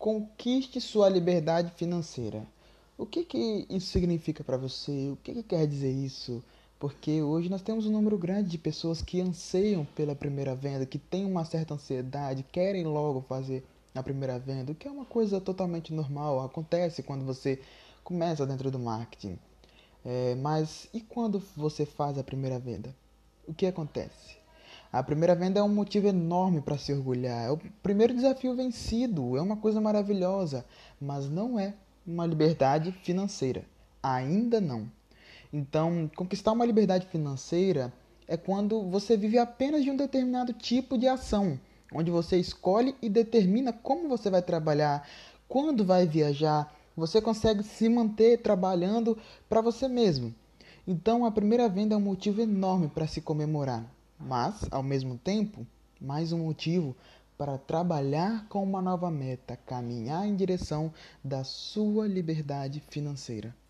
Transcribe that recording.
Conquiste sua liberdade financeira. O que, que isso significa para você? O que, que quer dizer isso? Porque hoje nós temos um número grande de pessoas que anseiam pela primeira venda, que têm uma certa ansiedade, querem logo fazer a primeira venda, o que é uma coisa totalmente normal, acontece quando você começa dentro do marketing. É, mas e quando você faz a primeira venda? O que acontece? A primeira venda é um motivo enorme para se orgulhar. É o primeiro desafio vencido, é uma coisa maravilhosa, mas não é uma liberdade financeira. Ainda não. Então, conquistar uma liberdade financeira é quando você vive apenas de um determinado tipo de ação, onde você escolhe e determina como você vai trabalhar, quando vai viajar, você consegue se manter trabalhando para você mesmo. Então, a primeira venda é um motivo enorme para se comemorar mas, ao mesmo tempo, mais um motivo para trabalhar com uma nova meta, caminhar em direção da sua liberdade financeira.